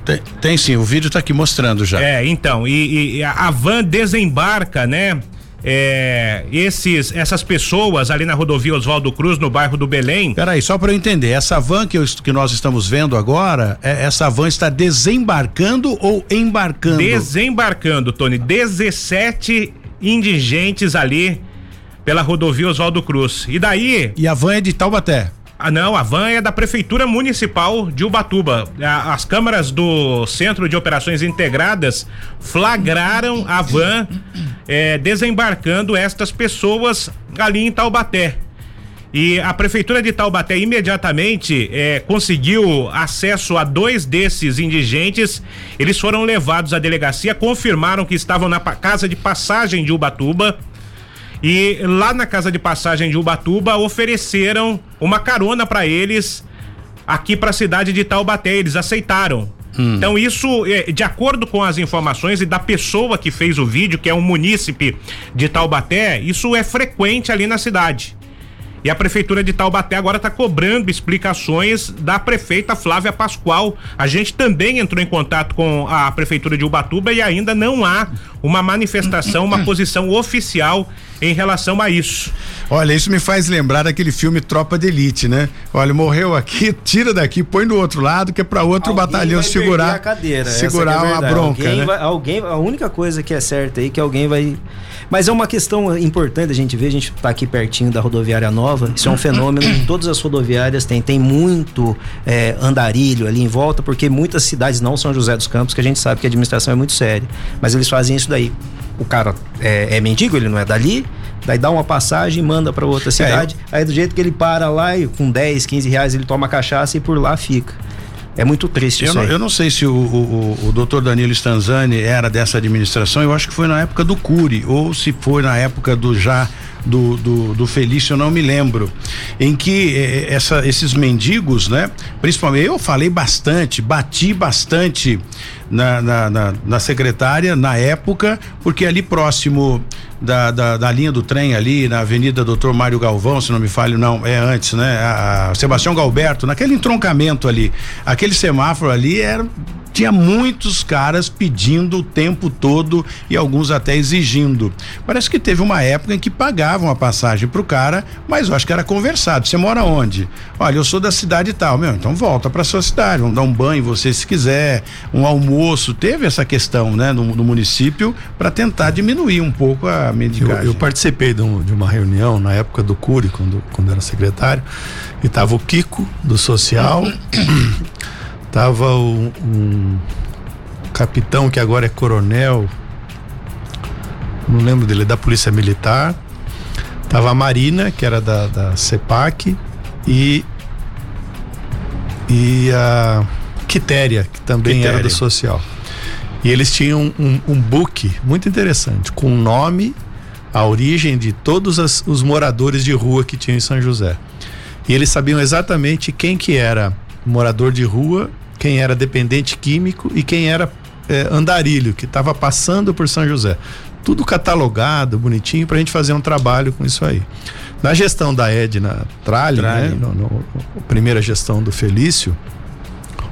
Tem, tem sim, o vídeo está aqui mostrando já. É, então, e, e a van desembarca, né? É, esses, essas pessoas ali na rodovia Oswaldo Cruz, no bairro do Belém. Peraí, só para eu entender, essa van que, eu, que nós estamos vendo agora, é, essa van está desembarcando ou embarcando? Desembarcando, Tony. 17 indigentes ali pela rodovia Oswaldo Cruz. E daí. E a van é de Taubaté? Ah, não, a van é da Prefeitura Municipal de Ubatuba. As câmaras do Centro de Operações Integradas flagraram a van é, desembarcando estas pessoas ali em Taubaté. E a prefeitura de Taubaté imediatamente é, conseguiu acesso a dois desses indigentes. Eles foram levados à delegacia, confirmaram que estavam na casa de passagem de Ubatuba. E lá na casa de passagem de Ubatuba ofereceram uma carona para eles aqui para a cidade de Taubaté. Eles aceitaram. Hum. Então, isso, é, de acordo com as informações e da pessoa que fez o vídeo, que é um munícipe de Taubaté, isso é frequente ali na cidade. E a prefeitura de Taubaté agora está cobrando explicações da prefeita Flávia Pascoal. A gente também entrou em contato com a prefeitura de Ubatuba e ainda não há uma manifestação, uma posição oficial em relação a isso. Olha, isso me faz lembrar daquele filme Tropa de Elite, né? Olha, morreu aqui, tira daqui, põe do outro lado, que é para outro alguém batalhão segurar a cadeira, segurar é uma bronca, alguém né? Vai, alguém, a única coisa que é certa aí é que alguém vai mas é uma questão importante a gente ver, a gente está aqui pertinho da rodoviária nova, isso é um fenômeno que todas as rodoviárias têm, tem muito é, andarilho ali em volta, porque muitas cidades não São José dos Campos, que a gente sabe que a administração é muito séria, mas eles fazem isso daí. O cara é, é mendigo, ele não é dali, daí dá uma passagem e manda para outra cidade. É. Aí do jeito que ele para lá e com 10, 15 reais ele toma cachaça e por lá fica. É muito triste eu isso não. Eu não sei se o, o, o doutor Danilo Stanzani era dessa administração, eu acho que foi na época do Cury, ou se foi na época do já do, do, do Felício, eu não me lembro, em que eh, essa, esses mendigos, né? Principalmente, eu falei bastante, bati bastante na, na, na, na secretária na época, porque ali próximo da, da, da, linha do trem ali, na Avenida Doutor Mário Galvão, se não me falho, não, é antes, né? A, a Sebastião Galberto, naquele entroncamento ali, aquele semáforo ali era tinha muitos caras pedindo o tempo todo e alguns até exigindo. Parece que teve uma época em que pagavam a passagem pro cara, mas eu acho que era conversado. Você mora onde? Olha, eu sou da cidade tal, meu, então volta para sua cidade, vamos dar um banho você se quiser, um almoço. Teve essa questão, né, no, no município para tentar diminuir um pouco a medicagem. Eu, eu participei de, um, de, uma reunião na época do Cury, quando, quando era secretário, e tava o Kiko do social Tava um, um capitão que agora é coronel, não lembro dele, da Polícia Militar. Tava a Marina, que era da, da CEPAC, e, e a Quitéria, que também Quitéria. era do Social. E eles tinham um, um book muito interessante, com o nome, a origem de todos as, os moradores de rua que tinham em São José. E eles sabiam exatamente quem que era morador de rua quem era dependente químico e quem era é, andarilho, que estava passando por São José. Tudo catalogado, bonitinho, para a gente fazer um trabalho com isso aí. Na gestão da Edna Tralli, né, no, no, no, primeira gestão do Felício,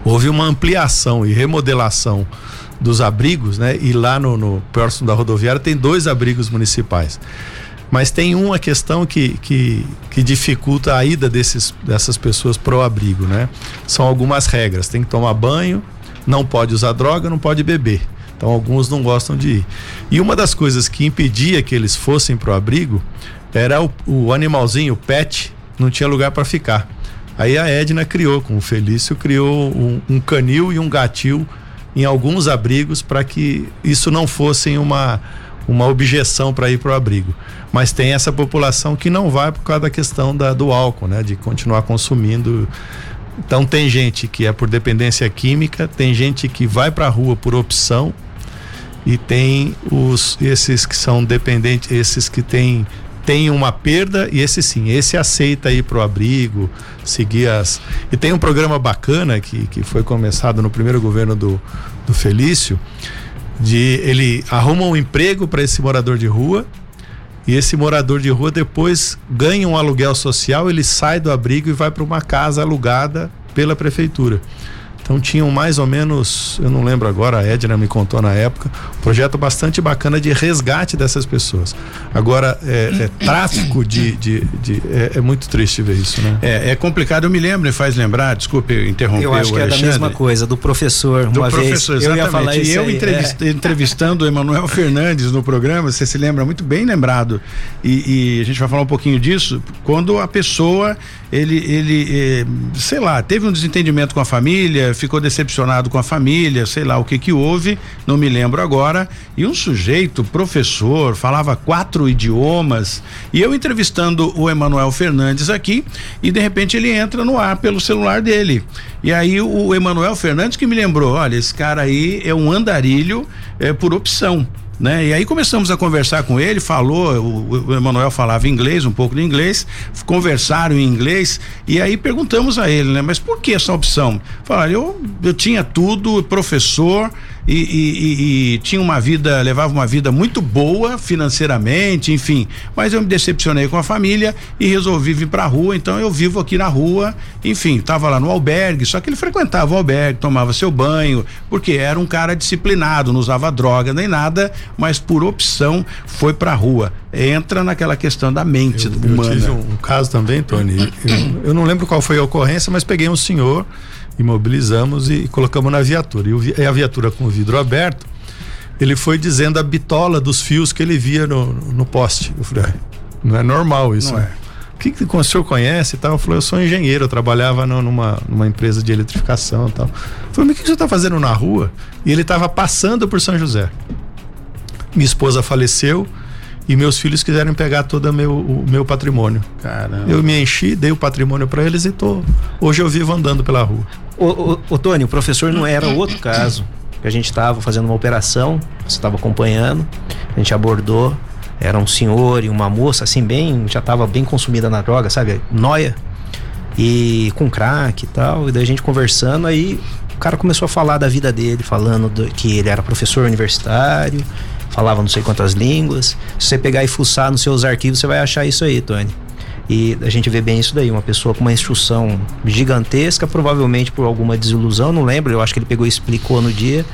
houve uma ampliação e remodelação dos abrigos, né? E lá no, no próximo da rodoviária tem dois abrigos municipais. Mas tem uma questão que, que, que dificulta a ida desses, dessas pessoas pro abrigo, né? São algumas regras. Tem que tomar banho, não pode usar droga, não pode beber. Então alguns não gostam de ir. E uma das coisas que impedia que eles fossem pro abrigo era o, o animalzinho, o pet, não tinha lugar para ficar. Aí a Edna criou, com o Felício, criou um, um canil e um gatil em alguns abrigos para que isso não fosse uma, uma objeção para ir para o abrigo mas tem essa população que não vai por causa da questão da, do álcool, né? De continuar consumindo. Então tem gente que é por dependência química, tem gente que vai para a rua por opção e tem os esses que são dependentes, esses que têm tem uma perda e esse sim, esse aceita ir pro abrigo, seguir as. E tem um programa bacana que, que foi começado no primeiro governo do, do Felício, de ele arruma um emprego para esse morador de rua e esse morador de rua depois ganha um aluguel social, ele sai do abrigo e vai para uma casa alugada pela prefeitura. Então tinham mais ou menos, eu não lembro agora, a Edna me contou na época, um projeto bastante bacana de resgate dessas pessoas. Agora, é, é tráfico de. de, de é, é, muito triste ver isso, né? É, é complicado, eu me lembro e faz lembrar, desculpe interromper. Eu acho que é da mesma coisa, do professor. Do uma professor, vez, exatamente. Eu ia falar e eu aí, entrevist, é. entrevistando o Emanuel Fernandes no programa, você se lembra muito bem lembrado. E, e a gente vai falar um pouquinho disso, quando a pessoa ele, ele eh, sei lá, teve um desentendimento com a família, ficou decepcionado com a família, sei lá o que que houve, não me lembro agora. E um sujeito, professor, falava quatro idiomas. E eu entrevistando o Emanuel Fernandes aqui, e de repente ele entra no ar pelo celular dele. E aí o Emanuel Fernandes que me lembrou: olha, esse cara aí é um andarilho é, por opção né? E aí começamos a conversar com ele, falou, o, o Emanuel falava inglês, um pouco de inglês, conversaram em inglês e aí perguntamos a ele, né? Mas por que essa opção? Falaram, eu, eu tinha tudo, professor, e, e, e, tinha uma vida, levava uma vida muito boa financeiramente, enfim. Mas eu me decepcionei com a família e resolvi vir para a rua. Então eu vivo aqui na rua, enfim, estava lá no albergue. Só que ele frequentava o albergue, tomava seu banho, porque era um cara disciplinado, não usava droga nem nada, mas por opção foi para a rua. Entra naquela questão da mente eu, humana. Eu tive um, um caso também, Tony. eu, eu não lembro qual foi a ocorrência, mas peguei um senhor imobilizamos e colocamos na viatura. E a viatura com o vidro aberto, ele foi dizendo a bitola dos fios que ele via no, no poste. Eu falei, não é normal isso. Não né? é. O que, que o senhor conhece e tal? Eu falei, eu sou engenheiro, eu trabalhava no, numa, numa empresa de eletrificação e tal. Eu falei, mas o que, que você está fazendo na rua? E ele estava passando por São José. Minha esposa faleceu, e meus filhos quiseram pegar todo o meu, o meu patrimônio. Caramba. Eu me enchi, dei o patrimônio para eles e tô. Hoje eu vivo andando pela rua. O Tony, o professor não era outro caso. Que a gente estava fazendo uma operação, você estava acompanhando, a gente abordou, era um senhor e uma moça, assim, bem, já estava bem consumida na droga, sabe? Noia. E com crack e tal. E daí a gente conversando, aí o cara começou a falar da vida dele, falando do, que ele era professor universitário, falava não sei quantas línguas. Se você pegar e fuçar nos seus arquivos, você vai achar isso aí, Tony. E a gente vê bem isso daí, uma pessoa com uma instrução gigantesca, provavelmente por alguma desilusão, não lembro, eu acho que ele pegou e explicou no dia.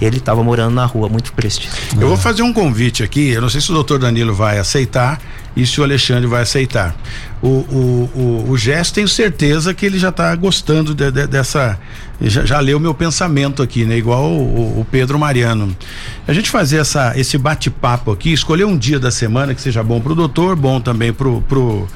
Ele estava morando na rua, muito triste. Eu vou fazer um convite aqui, eu não sei se o doutor Danilo vai aceitar e se o Alexandre vai aceitar. O, o, o, o Gesto, tenho certeza que ele já está gostando de, de, dessa. Já, já, leu meu pensamento aqui, né? Igual o, o Pedro Mariano. A gente fazer essa, esse bate-papo aqui, escolher um dia da semana que seja bom para o doutor, bom também para o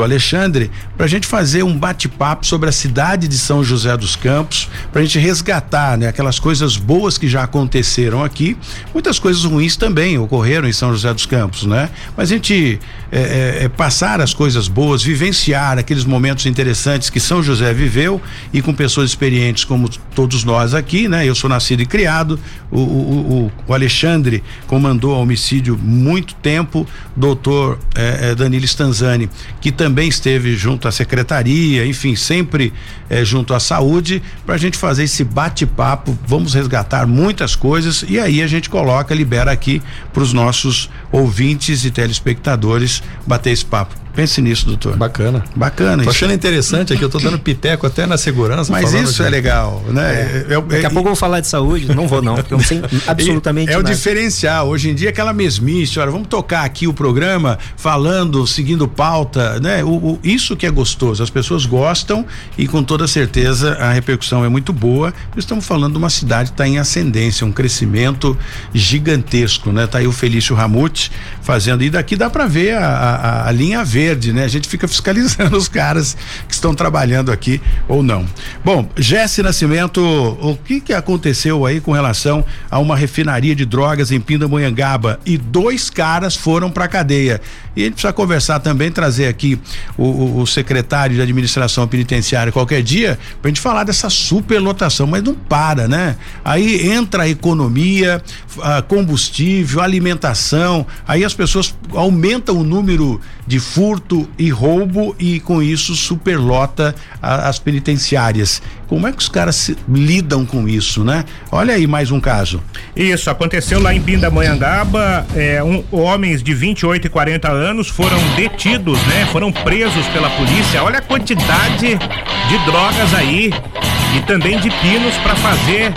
Alexandre, para a gente fazer um bate-papo sobre a cidade de São José dos Campos, para a gente resgatar né, aquelas coisas boas que já aconteceram aqui. Muitas coisas ruins também ocorreram em São José dos Campos, né? Mas a gente é, é, é, passar as coisas boas, vivenciar aqueles momentos interessantes que São José viveu e com pessoas experientes como todos nós aqui, né? Eu sou nascido e criado, o, o, o, o Alexandre comandou homicídio muito tempo, doutor é, é, Danilo Stanzani, que também esteve junto à secretaria, enfim, sempre é, junto à saúde, para a gente fazer esse bate-papo. Vamos resgatar muitas coisas e aí a gente coloca, libera aqui para os nossos ouvintes e telespectadores bater esse papo. Pense nisso, doutor. Bacana. Bacana. Tô isso. achando interessante aqui, eu tô dando piteco até na segurança. Mas isso de... é legal, né? É. É, é, Daqui a pouco eu vou falar de saúde, não vou não, porque eu não sei absolutamente É nada. o diferencial, hoje em dia aquela mesmice, olha, vamos tocar aqui o programa falando, seguindo pauta, né? O, o, isso que é gostoso, as pessoas gostam e com toda certeza a repercussão é muito boa. Estamos falando de uma cidade que está em ascendência, um crescimento gigantesco, né? Tá aí o Felício Ramute fazendo, e daqui dá para ver a, a, a linha verde verde, né? A gente fica fiscalizando os caras que estão trabalhando aqui ou não. Bom, Jesse Nascimento, o que que aconteceu aí com relação a uma refinaria de drogas em Pindamonhangaba e dois caras foram para cadeia. E a gente precisa conversar também, trazer aqui o, o, o secretário de administração penitenciária qualquer dia para a gente falar dessa superlotação, mas não para, né? Aí entra a economia, a combustível, alimentação, aí as pessoas aumentam o número de furto e roubo e com isso superlota a, as penitenciárias. Como é que os caras se, lidam com isso, né? Olha aí mais um caso. Isso, aconteceu lá em Pindamonhangaba, é, um, homens de 28 e 40 anos foram detidos, né? Foram presos pela polícia. Olha a quantidade de drogas aí e também de pinos para fazer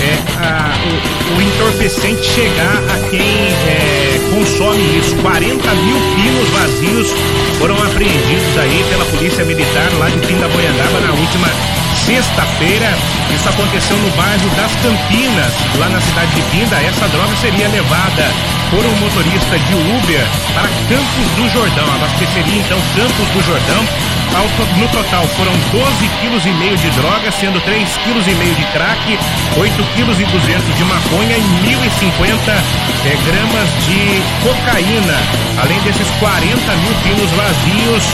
é, a, o, o, entorpecente chegar a quem é, consome isso. 40 mil pinos vazios foram apreendidos aí pela Polícia Militar lá de Pindamonhangaba na última sexta-feira. Isso aconteceu no bairro das Campinas, lá na cidade de Pinda. Essa droga seria levada por um motorista de Uber para Campos do Jordão. Abasteceria então Campos do Jordão no total foram 12 quilos e meio de droga, sendo 3 quilos e meio de crack, 8 quilos e 200 de maconha e 1.050 é, gramas de cocaína. Além desses 40 mil pinos vazios,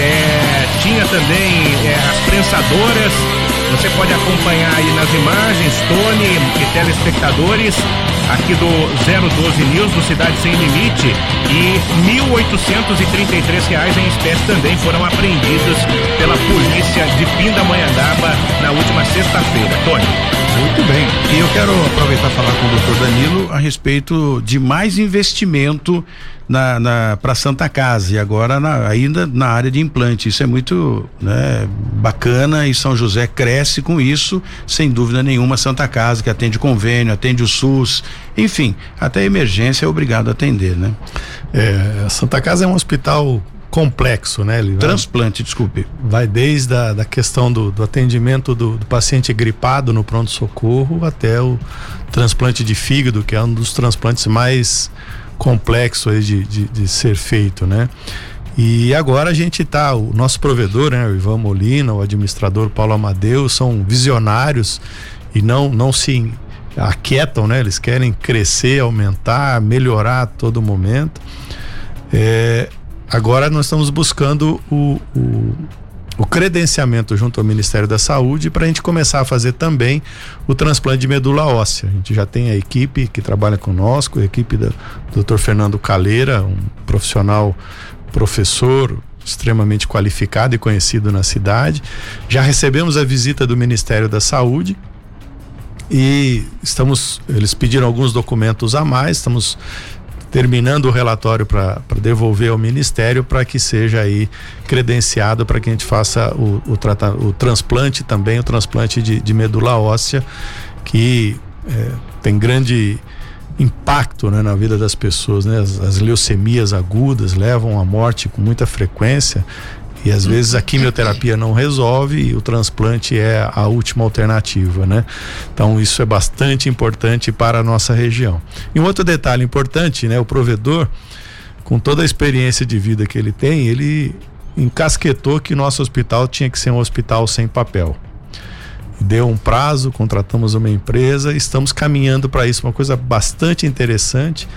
é, tinha também é, as prensadoras. Você pode acompanhar aí nas imagens, Tony e telespectadores, aqui do 012 News, do Cidade Sem Limite, e 1.833 reais em espécie também foram apreendidos pela polícia de Pindamonhangaba na última sexta-feira. Tony. Muito bem. E eu quero aproveitar e falar com o doutor Danilo a respeito de mais investimento na, na para Santa Casa e agora na, ainda na área de implante. Isso é muito né, bacana e São José cresce com isso, sem dúvida nenhuma. Santa Casa que atende convênio, atende o SUS, enfim, até emergência é obrigado a atender, né? É, Santa Casa é um hospital complexo, né? Ele Transplante, vai, desculpe. Vai desde a da questão do, do atendimento do, do, paciente gripado no pronto-socorro até o transplante de fígado, que é um dos transplantes mais complexo aí de, de, de ser feito, né? E agora a gente tá, o nosso provedor, né, o Ivan Molina, o administrador Paulo Amadeu, são visionários e não não se aquietam, né? Eles querem crescer, aumentar, melhorar a todo momento. É, agora nós estamos buscando o, o o credenciamento junto ao Ministério da Saúde para a gente começar a fazer também o transplante de medula óssea. A gente já tem a equipe que trabalha conosco, a equipe do Dr. Fernando Caleira, um profissional professor extremamente qualificado e conhecido na cidade. Já recebemos a visita do Ministério da Saúde e estamos eles pediram alguns documentos a mais, estamos terminando o relatório para devolver ao Ministério para que seja aí credenciado para que a gente faça o, o, o transplante também, o transplante de, de medula óssea, que é, tem grande impacto né, na vida das pessoas. Né? As, as leucemias agudas levam à morte com muita frequência e às vezes a quimioterapia não resolve e o transplante é a última alternativa, né? Então isso é bastante importante para a nossa região. E um outro detalhe importante, né? O provedor, com toda a experiência de vida que ele tem, ele encasquetou que nosso hospital tinha que ser um hospital sem papel. Deu um prazo, contratamos uma empresa, estamos caminhando para isso, uma coisa bastante interessante.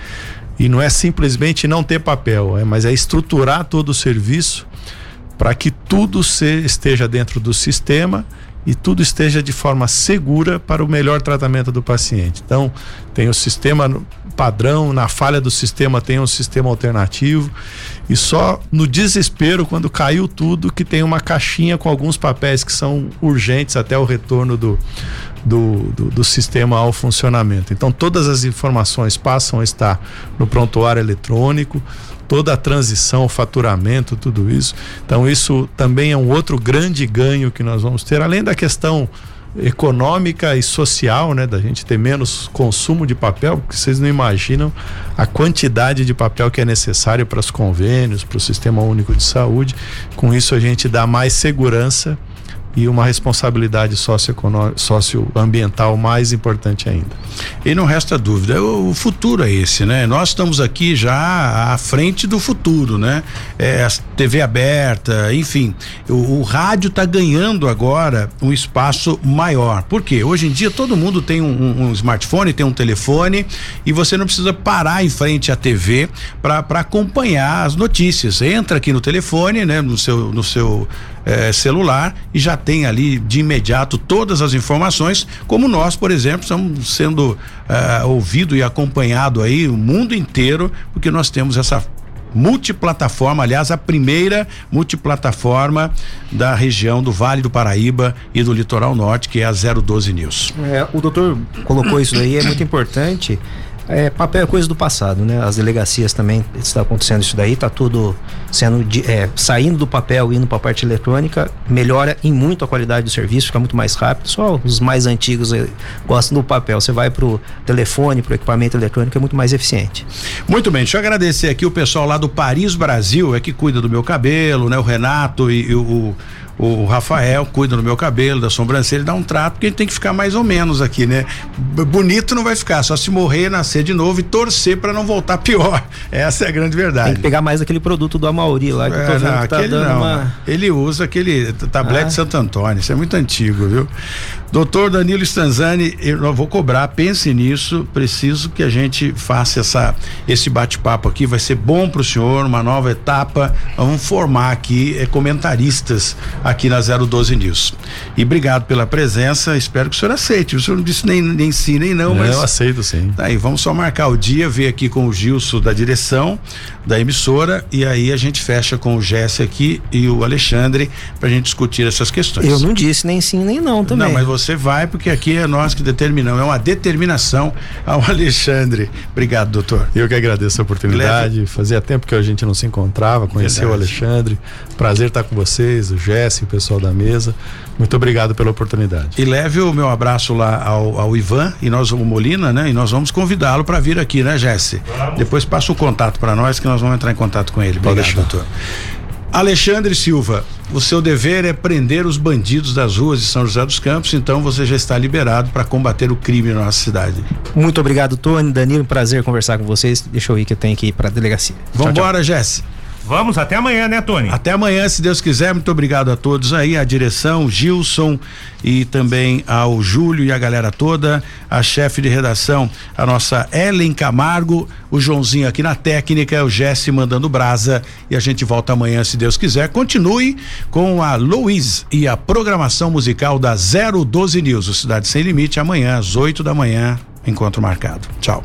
E não é simplesmente não ter papel, é, mas é estruturar todo o serviço para que tudo se, esteja dentro do sistema e tudo esteja de forma segura para o melhor tratamento do paciente. Então, tem o sistema padrão, na falha do sistema tem um sistema alternativo e só no desespero quando caiu tudo que tem uma caixinha com alguns papéis que são urgentes até o retorno do, do, do, do sistema ao funcionamento. Então todas as informações passam a estar no prontuário eletrônico, toda a transição, o faturamento, tudo isso. Então, isso também é um outro grande ganho que nós vamos ter, além da questão econômica e social, né, da gente ter menos consumo de papel, porque vocês não imaginam a quantidade de papel que é necessário para os convênios, para o Sistema Único de Saúde. Com isso a gente dá mais segurança e uma responsabilidade socioambiental mais importante ainda. E não resta dúvida, o, futuro é esse, né? Nós estamos aqui já à frente do futuro, né? É, a TV aberta, enfim, o, o rádio está ganhando agora um espaço maior. Por quê? Hoje em dia todo mundo tem um, um, smartphone, tem um telefone e você não precisa parar em frente à TV para acompanhar as notícias. Entra aqui no telefone, né? No seu, no seu é, celular e já tem ali de imediato todas as informações, como nós, por exemplo, estamos sendo é, ouvido e acompanhado aí o mundo inteiro, porque nós temos essa multiplataforma, aliás, a primeira multiplataforma da região do Vale do Paraíba e do Litoral Norte, que é a 012 News. É, o doutor colocou isso aí, é muito importante. É, papel é coisa do passado, né? As delegacias também está acontecendo isso daí, tá tudo sendo é, saindo do papel indo para a parte eletrônica, melhora em muito a qualidade do serviço, fica muito mais rápido. Só os mais antigos é, gostam do papel. Você vai pro telefone, pro equipamento eletrônico é muito mais eficiente. Muito bem, deixa eu agradecer aqui o pessoal lá do Paris Brasil, é que cuida do meu cabelo, né? O Renato e, e o o Rafael cuida do meu cabelo, da sobrancelha, dá um trato, porque tem que ficar mais ou menos aqui, né? Bonito não vai ficar, só se morrer, nascer de novo e torcer para não voltar pior. Essa é a grande verdade. Tem que pegar mais aquele produto do Amauri lá que é, eu tô vendo não, que tá dando não, uma... Ele usa aquele tablete ah. Santo Antônio, isso é muito antigo, viu? Doutor Danilo Stanzani, eu vou cobrar, pense nisso, preciso que a gente faça essa, esse bate-papo aqui, vai ser bom para o senhor, uma nova etapa, vamos formar aqui é, comentaristas aqui na 012 News. E obrigado pela presença, espero que o senhor aceite, o senhor não disse nem, nem sim, nem não, mas... Eu aceito sim. Tá aí, vamos só marcar o dia, ver aqui com o Gilson da direção, da emissora, e aí a gente fecha com o Jesse aqui e o Alexandre para a gente discutir essas questões. Eu não disse nem sim, nem não também. Não, mas você vai, porque aqui é nós que determinamos, é uma determinação ao Alexandre. Obrigado, doutor. Eu que agradeço a oportunidade. Leve. Fazia tempo que a gente não se encontrava, conhecer o Alexandre. Prazer estar com vocês, o Jesse, o pessoal da mesa. Muito obrigado pela oportunidade. E leve o meu abraço lá ao, ao Ivan e nós, o Molina, né? E nós vamos convidá-lo para vir aqui, né, Jesse? Depois passa o contato para nós que nós vamos entrar em contato com ele. Obrigado, doutor. Alexandre Silva, o seu dever é prender os bandidos das ruas de São José dos Campos, então você já está liberado para combater o crime na nossa cidade. Muito obrigado, Tony, Danilo, prazer conversar com vocês. Deixa eu ir que eu tenho que ir para a delegacia. Vamos embora, Jesse. Vamos até amanhã, né, Tony? Até amanhã, se Deus quiser. Muito obrigado a todos aí, a direção, Gilson e também ao Júlio e a galera toda, a chefe de redação, a nossa Ellen Camargo, o Joãozinho aqui na técnica, o Jesse mandando brasa e a gente volta amanhã, se Deus quiser. Continue com a Luiz e a programação musical da 012 News, o Cidade Sem Limite, amanhã às 8 da manhã, encontro marcado. Tchau.